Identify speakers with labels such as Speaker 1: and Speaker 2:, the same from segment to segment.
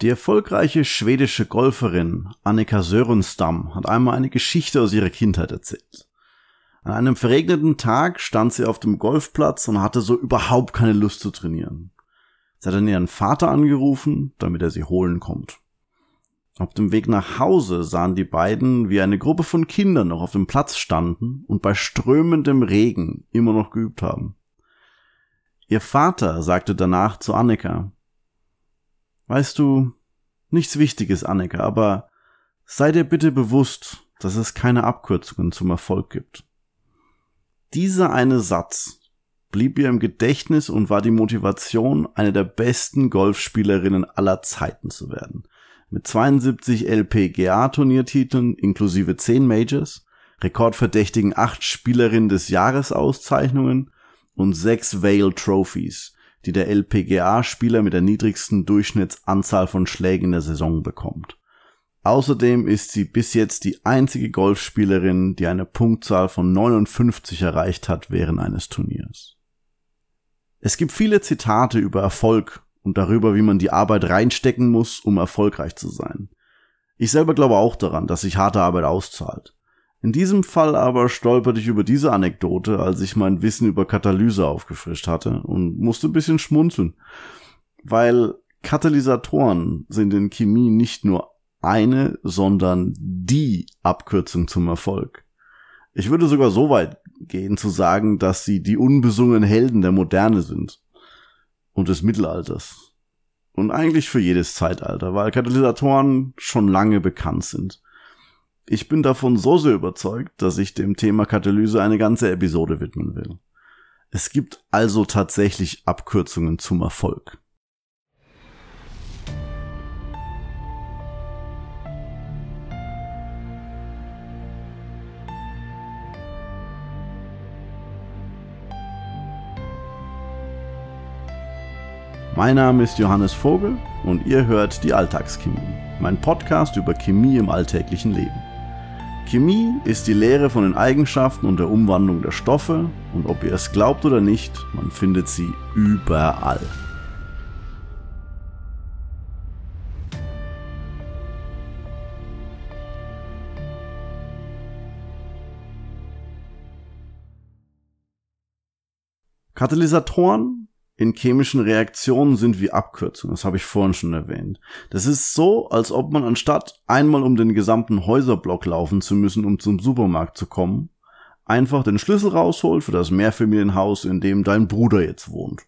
Speaker 1: Die erfolgreiche schwedische Golferin Annika Sörenstam hat einmal eine Geschichte aus ihrer Kindheit erzählt. An einem verregneten Tag stand sie auf dem Golfplatz und hatte so überhaupt keine Lust zu trainieren. Sie hat dann ihren Vater angerufen, damit er sie holen kommt. Auf dem Weg nach Hause sahen die beiden, wie eine Gruppe von Kindern noch auf dem Platz standen und bei strömendem Regen immer noch geübt haben. Ihr Vater sagte danach zu Annika, Weißt du, nichts Wichtiges, Annika, aber sei dir bitte bewusst, dass es keine Abkürzungen zum Erfolg gibt. Dieser eine Satz blieb ihr im Gedächtnis und war die Motivation, eine der besten Golfspielerinnen aller Zeiten zu werden. Mit 72 LPGA-Turniertiteln inklusive 10 Majors, rekordverdächtigen 8 Spielerinnen des Jahres Auszeichnungen und 6 Vale Trophies, die der LPGA-Spieler mit der niedrigsten Durchschnittsanzahl von Schlägen in der Saison bekommt. Außerdem ist sie bis jetzt die einzige Golfspielerin, die eine Punktzahl von 59 erreicht hat während eines Turniers. Es gibt viele Zitate über Erfolg und darüber, wie man die Arbeit reinstecken muss, um erfolgreich zu sein. Ich selber glaube auch daran, dass sich harte Arbeit auszahlt. In diesem Fall aber stolperte ich über diese Anekdote, als ich mein Wissen über Katalyse aufgefrischt hatte und musste ein bisschen schmunzeln, weil Katalysatoren sind in Chemie nicht nur eine, sondern die Abkürzung zum Erfolg. Ich würde sogar so weit gehen zu sagen, dass sie die unbesungenen Helden der Moderne sind und des Mittelalters. Und eigentlich für jedes Zeitalter, weil Katalysatoren schon lange bekannt sind. Ich bin davon so sehr überzeugt, dass ich dem Thema Katalyse eine ganze Episode widmen will. Es gibt also tatsächlich Abkürzungen zum Erfolg. Mein Name ist Johannes Vogel und ihr hört die Alltagschemie, mein Podcast über Chemie im alltäglichen Leben. Chemie ist die Lehre von den Eigenschaften und der Umwandlung der Stoffe und ob ihr es glaubt oder nicht, man findet sie überall. Katalysatoren in chemischen Reaktionen sind wie Abkürzungen. Das habe ich vorhin schon erwähnt. Das ist so, als ob man anstatt einmal um den gesamten Häuserblock laufen zu müssen, um zum Supermarkt zu kommen, einfach den Schlüssel rausholt für das Mehrfamilienhaus, in dem dein Bruder jetzt wohnt.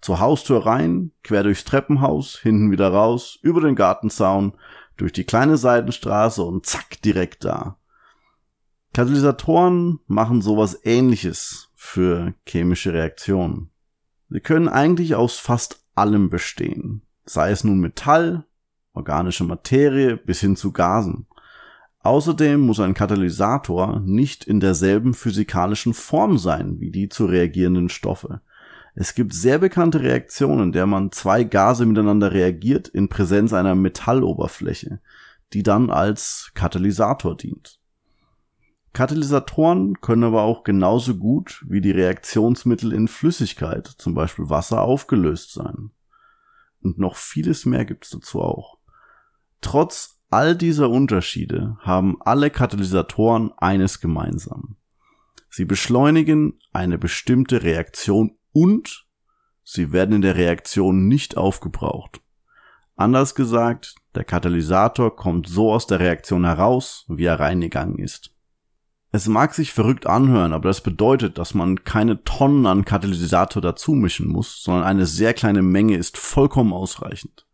Speaker 1: Zur Haustür rein, quer durchs Treppenhaus, hinten wieder raus, über den Gartenzaun, durch die kleine Seitenstraße und zack, direkt da. Katalysatoren machen sowas ähnliches für chemische Reaktionen. Sie können eigentlich aus fast allem bestehen, sei es nun Metall, organische Materie bis hin zu Gasen. Außerdem muss ein Katalysator nicht in derselben physikalischen Form sein wie die zu reagierenden Stoffe. Es gibt sehr bekannte Reaktionen, in der man zwei Gase miteinander reagiert in Präsenz einer Metalloberfläche, die dann als Katalysator dient. Katalysatoren können aber auch genauso gut wie die Reaktionsmittel in Flüssigkeit, zum Beispiel Wasser, aufgelöst sein. Und noch vieles mehr gibt's dazu auch. Trotz all dieser Unterschiede haben alle Katalysatoren eines gemeinsam. Sie beschleunigen eine bestimmte Reaktion und sie werden in der Reaktion nicht aufgebraucht. Anders gesagt, der Katalysator kommt so aus der Reaktion heraus, wie er reingegangen ist. Es mag sich verrückt anhören, aber das bedeutet, dass man keine Tonnen an Katalysator dazu mischen muss, sondern eine sehr kleine Menge ist vollkommen ausreichend.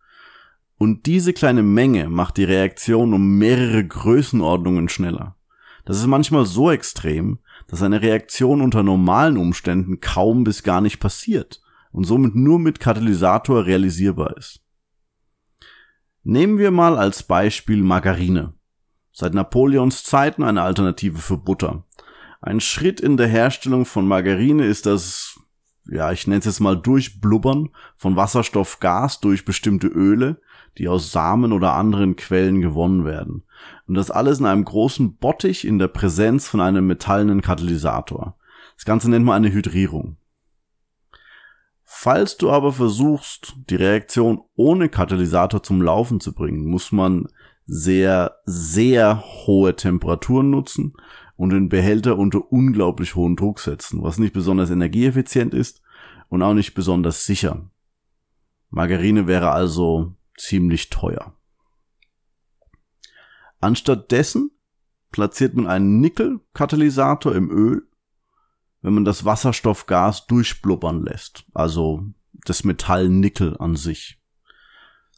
Speaker 1: Und diese kleine Menge macht die Reaktion um mehrere Größenordnungen schneller. Das ist manchmal so extrem, dass eine Reaktion unter normalen Umständen kaum bis gar nicht passiert und somit nur mit Katalysator realisierbar ist. Nehmen wir mal als Beispiel Margarine. Seit Napoleons Zeiten eine Alternative für Butter. Ein Schritt in der Herstellung von Margarine ist das, ja, ich nenne es jetzt mal Durchblubbern von Wasserstoffgas durch bestimmte Öle, die aus Samen oder anderen Quellen gewonnen werden. Und das alles in einem großen Bottich in der Präsenz von einem metallenen Katalysator. Das Ganze nennt man eine Hydrierung. Falls du aber versuchst, die Reaktion ohne Katalysator zum Laufen zu bringen, muss man sehr, sehr hohe Temperaturen nutzen und den Behälter unter unglaublich hohen Druck setzen, was nicht besonders energieeffizient ist und auch nicht besonders sicher. Margarine wäre also ziemlich teuer. Anstattdessen platziert man einen Nickel-Katalysator im Öl, wenn man das Wasserstoffgas durchblubbern lässt, also das Metall Nickel an sich.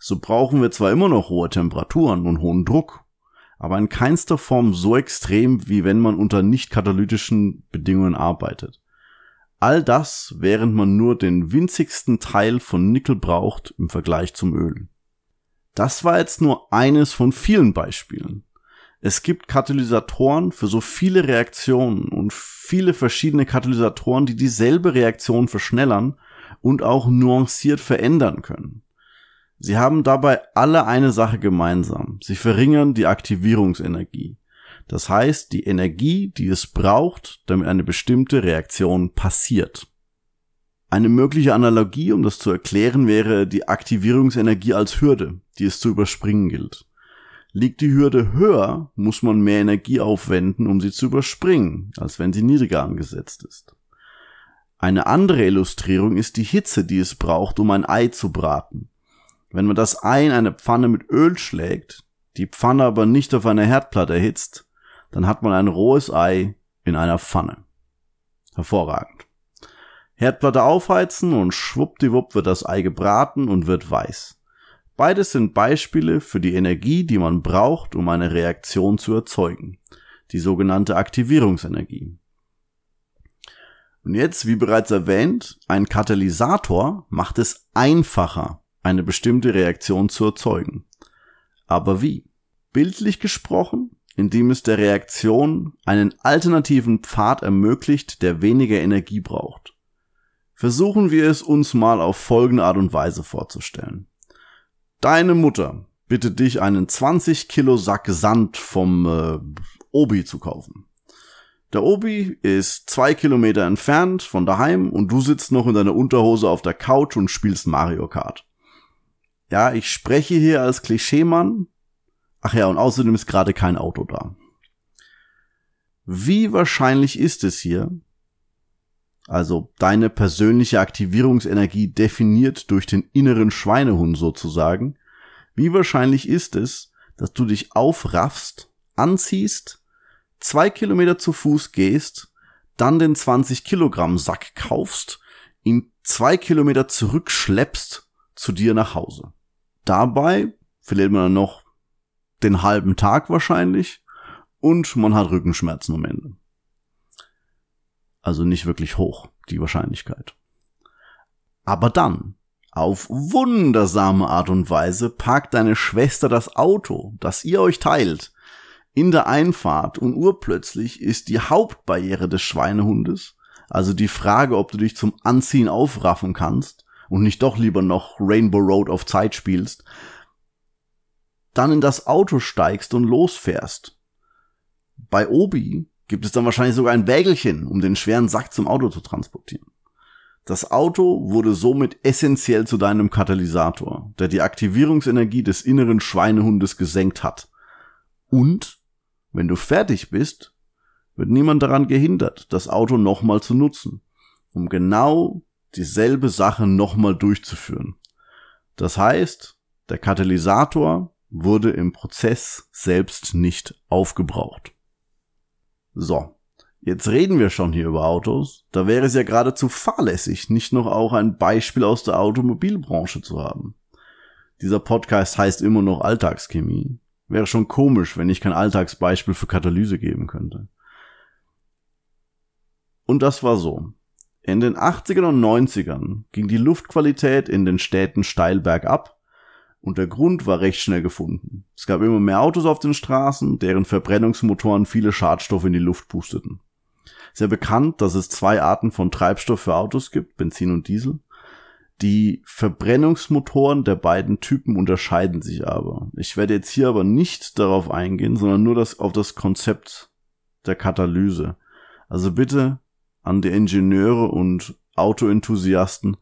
Speaker 1: So brauchen wir zwar immer noch hohe Temperaturen und hohen Druck, aber in keinster Form so extrem, wie wenn man unter nicht katalytischen Bedingungen arbeitet. All das, während man nur den winzigsten Teil von Nickel braucht im Vergleich zum Öl. Das war jetzt nur eines von vielen Beispielen. Es gibt Katalysatoren für so viele Reaktionen und viele verschiedene Katalysatoren, die dieselbe Reaktion verschnellern und auch nuanciert verändern können. Sie haben dabei alle eine Sache gemeinsam. Sie verringern die Aktivierungsenergie. Das heißt, die Energie, die es braucht, damit eine bestimmte Reaktion passiert. Eine mögliche Analogie, um das zu erklären, wäre die Aktivierungsenergie als Hürde, die es zu überspringen gilt. Liegt die Hürde höher, muss man mehr Energie aufwenden, um sie zu überspringen, als wenn sie niedriger angesetzt ist. Eine andere Illustrierung ist die Hitze, die es braucht, um ein Ei zu braten. Wenn man das Ei in eine Pfanne mit Öl schlägt, die Pfanne aber nicht auf einer Herdplatte erhitzt, dann hat man ein rohes Ei in einer Pfanne. Hervorragend. Herdplatte aufheizen und schwuppdiwupp wird das Ei gebraten und wird weiß. Beides sind Beispiele für die Energie, die man braucht, um eine Reaktion zu erzeugen. Die sogenannte Aktivierungsenergie. Und jetzt, wie bereits erwähnt, ein Katalysator macht es einfacher, eine bestimmte Reaktion zu erzeugen. Aber wie? Bildlich gesprochen, indem es der Reaktion einen alternativen Pfad ermöglicht, der weniger Energie braucht. Versuchen wir es uns mal auf folgende Art und Weise vorzustellen. Deine Mutter bittet dich, einen 20 Kilo Sack Sand vom äh, Obi zu kaufen. Der Obi ist zwei Kilometer entfernt von daheim und du sitzt noch in deiner Unterhose auf der Couch und spielst Mario Kart. Ja, ich spreche hier als Klischeemann. Ach ja, und außerdem ist gerade kein Auto da. Wie wahrscheinlich ist es hier, also deine persönliche Aktivierungsenergie definiert durch den inneren Schweinehund sozusagen, wie wahrscheinlich ist es, dass du dich aufraffst, anziehst, zwei Kilometer zu Fuß gehst, dann den 20 Kilogramm Sack kaufst, ihn zwei Kilometer zurückschleppst zu dir nach Hause. Dabei verliert man dann noch den halben Tag wahrscheinlich und man hat Rückenschmerzen am Ende. Also nicht wirklich hoch, die Wahrscheinlichkeit. Aber dann, auf wundersame Art und Weise, parkt deine Schwester das Auto, das ihr euch teilt, in der Einfahrt und urplötzlich ist die Hauptbarriere des Schweinehundes, also die Frage, ob du dich zum Anziehen aufraffen kannst und nicht doch lieber noch Rainbow Road auf Zeit spielst, dann in das Auto steigst und losfährst. Bei Obi gibt es dann wahrscheinlich sogar ein Wägelchen, um den schweren Sack zum Auto zu transportieren. Das Auto wurde somit essentiell zu deinem Katalysator, der die Aktivierungsenergie des inneren Schweinehundes gesenkt hat. Und, wenn du fertig bist, wird niemand daran gehindert, das Auto nochmal zu nutzen, um genau dieselbe Sache nochmal durchzuführen. Das heißt, der Katalysator wurde im Prozess selbst nicht aufgebraucht. So, jetzt reden wir schon hier über Autos. Da wäre es ja geradezu fahrlässig, nicht noch auch ein Beispiel aus der Automobilbranche zu haben. Dieser Podcast heißt immer noch Alltagschemie. Wäre schon komisch, wenn ich kein Alltagsbeispiel für Katalyse geben könnte. Und das war so. In den 80ern und 90ern ging die Luftqualität in den Städten steil bergab und der Grund war recht schnell gefunden. Es gab immer mehr Autos auf den Straßen, deren Verbrennungsmotoren viele Schadstoffe in die Luft pusteten. Sehr bekannt, dass es zwei Arten von Treibstoff für Autos gibt, Benzin und Diesel. Die Verbrennungsmotoren der beiden Typen unterscheiden sich aber. Ich werde jetzt hier aber nicht darauf eingehen, sondern nur das, auf das Konzept der Katalyse. Also bitte an die Ingenieure und Autoenthusiasten,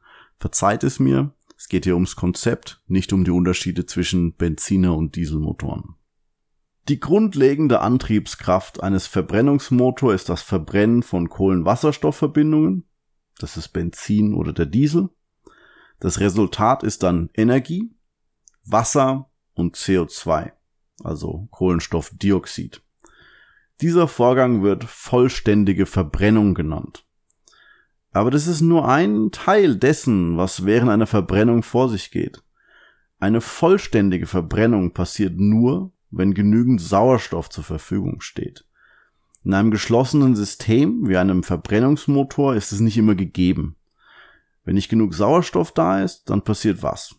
Speaker 1: Verzeiht es mir, es geht hier ums Konzept, nicht um die Unterschiede zwischen Benziner und Dieselmotoren. Die grundlegende Antriebskraft eines Verbrennungsmotors ist das Verbrennen von Kohlenwasserstoffverbindungen, das ist Benzin oder der Diesel. Das Resultat ist dann Energie, Wasser und CO2, also Kohlenstoffdioxid. Dieser Vorgang wird vollständige Verbrennung genannt. Aber das ist nur ein Teil dessen, was während einer Verbrennung vor sich geht. Eine vollständige Verbrennung passiert nur, wenn genügend Sauerstoff zur Verfügung steht. In einem geschlossenen System wie einem Verbrennungsmotor ist es nicht immer gegeben. Wenn nicht genug Sauerstoff da ist, dann passiert was?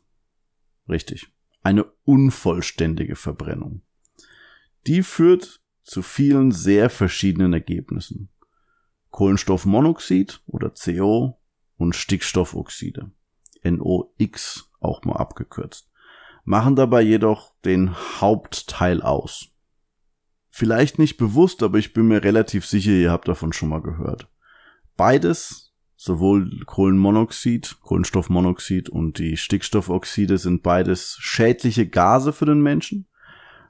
Speaker 1: Richtig. Eine unvollständige Verbrennung. Die führt zu vielen sehr verschiedenen Ergebnissen. Kohlenstoffmonoxid oder CO und Stickstoffoxide, NOx auch mal abgekürzt, machen dabei jedoch den Hauptteil aus. Vielleicht nicht bewusst, aber ich bin mir relativ sicher, ihr habt davon schon mal gehört. Beides, sowohl Kohlenmonoxid, Kohlenstoffmonoxid und die Stickstoffoxide sind beides schädliche Gase für den Menschen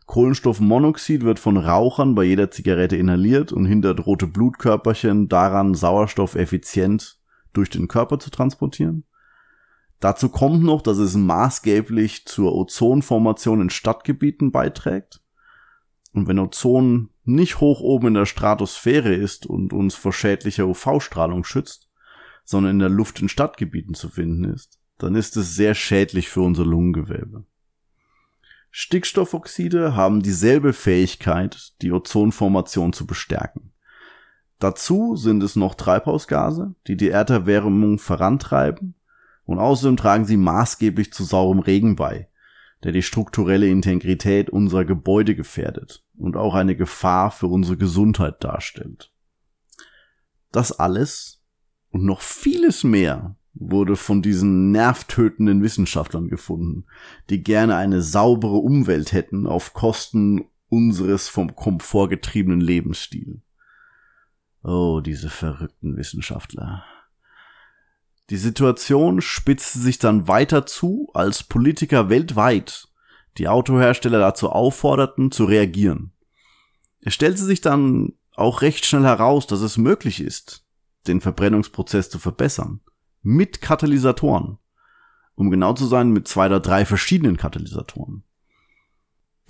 Speaker 1: Kohlenstoffmonoxid wird von Rauchern bei jeder Zigarette inhaliert und hindert rote Blutkörperchen daran, Sauerstoff effizient durch den Körper zu transportieren. Dazu kommt noch, dass es maßgeblich zur Ozonformation in Stadtgebieten beiträgt. Und wenn Ozon nicht hoch oben in der Stratosphäre ist und uns vor schädlicher UV-Strahlung schützt, sondern in der Luft in Stadtgebieten zu finden ist, dann ist es sehr schädlich für unser Lungengewebe. Stickstoffoxide haben dieselbe Fähigkeit, die Ozonformation zu bestärken. Dazu sind es noch Treibhausgase, die die Erderwärmung vorantreiben und außerdem tragen sie maßgeblich zu saurem Regen bei, der die strukturelle Integrität unserer Gebäude gefährdet und auch eine Gefahr für unsere Gesundheit darstellt. Das alles und noch vieles mehr wurde von diesen nervtötenden Wissenschaftlern gefunden, die gerne eine saubere Umwelt hätten auf Kosten unseres vom Komfort getriebenen Lebensstils. Oh, diese verrückten Wissenschaftler. Die Situation spitzte sich dann weiter zu, als Politiker weltweit die Autohersteller dazu aufforderten, zu reagieren. Es stellte sich dann auch recht schnell heraus, dass es möglich ist, den Verbrennungsprozess zu verbessern mit Katalysatoren. Um genau zu sein, mit zwei oder drei verschiedenen Katalysatoren.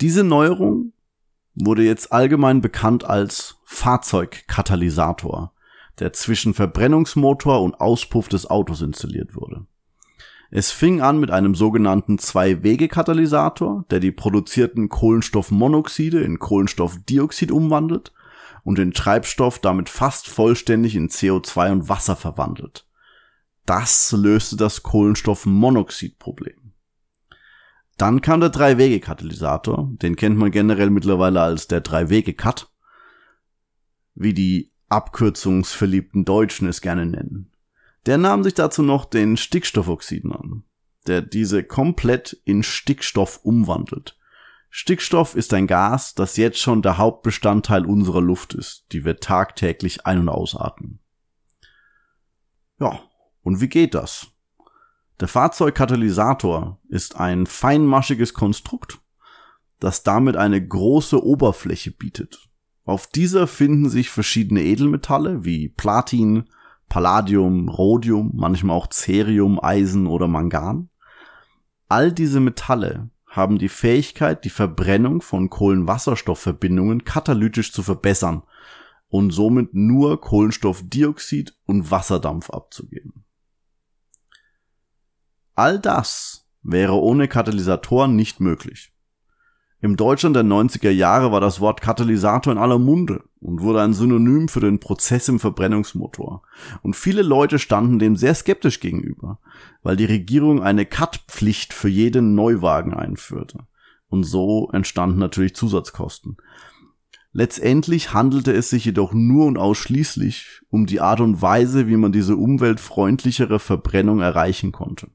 Speaker 1: Diese Neuerung wurde jetzt allgemein bekannt als Fahrzeugkatalysator, der zwischen Verbrennungsmotor und Auspuff des Autos installiert wurde. Es fing an mit einem sogenannten Zwei-Wege-Katalysator, der die produzierten Kohlenstoffmonoxide in Kohlenstoffdioxid umwandelt und den Treibstoff damit fast vollständig in CO2 und Wasser verwandelt. Das löste das Kohlenstoffmonoxidproblem. Dann kam der Drei-Wege-Katalysator, den kennt man generell mittlerweile als der Drei-Wege-Cut, wie die abkürzungsverliebten Deutschen es gerne nennen. Der nahm sich dazu noch den Stickstoffoxiden an, der diese komplett in Stickstoff umwandelt. Stickstoff ist ein Gas, das jetzt schon der Hauptbestandteil unserer Luft ist, die wir tagtäglich ein- und ausatmen. Ja, und wie geht das? Der Fahrzeugkatalysator ist ein feinmaschiges Konstrukt, das damit eine große Oberfläche bietet. Auf dieser finden sich verschiedene Edelmetalle wie Platin, Palladium, Rhodium, manchmal auch Cerium, Eisen oder Mangan. All diese Metalle haben die Fähigkeit, die Verbrennung von Kohlenwasserstoffverbindungen katalytisch zu verbessern und somit nur Kohlenstoffdioxid und Wasserdampf abzugeben. All das wäre ohne Katalysatoren nicht möglich. Im Deutschland der 90er Jahre war das Wort Katalysator in aller Munde und wurde ein Synonym für den Prozess im Verbrennungsmotor. Und viele Leute standen dem sehr skeptisch gegenüber, weil die Regierung eine Cut-Pflicht für jeden Neuwagen einführte. Und so entstanden natürlich Zusatzkosten. Letztendlich handelte es sich jedoch nur und ausschließlich um die Art und Weise, wie man diese umweltfreundlichere Verbrennung erreichen konnte.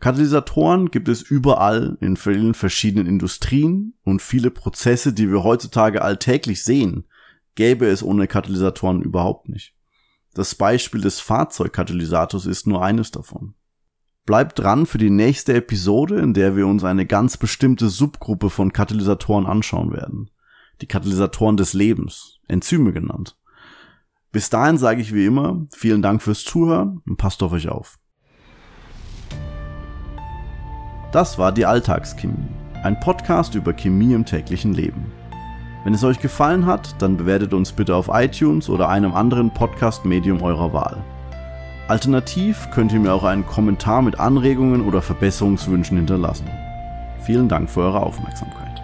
Speaker 1: Katalysatoren gibt es überall in vielen verschiedenen Industrien und viele Prozesse, die wir heutzutage alltäglich sehen, gäbe es ohne Katalysatoren überhaupt nicht. Das Beispiel des Fahrzeugkatalysators ist nur eines davon. Bleibt dran für die nächste Episode, in der wir uns eine ganz bestimmte Subgruppe von Katalysatoren anschauen werden. Die Katalysatoren des Lebens, Enzyme genannt. Bis dahin sage ich wie immer, vielen Dank fürs Zuhören und passt auf euch auf. Das war die Alltagschemie, ein Podcast über Chemie im täglichen Leben. Wenn es euch gefallen hat, dann bewertet uns bitte auf iTunes oder einem anderen Podcast-Medium eurer Wahl. Alternativ könnt ihr mir auch einen Kommentar mit Anregungen oder Verbesserungswünschen hinterlassen. Vielen Dank für eure Aufmerksamkeit.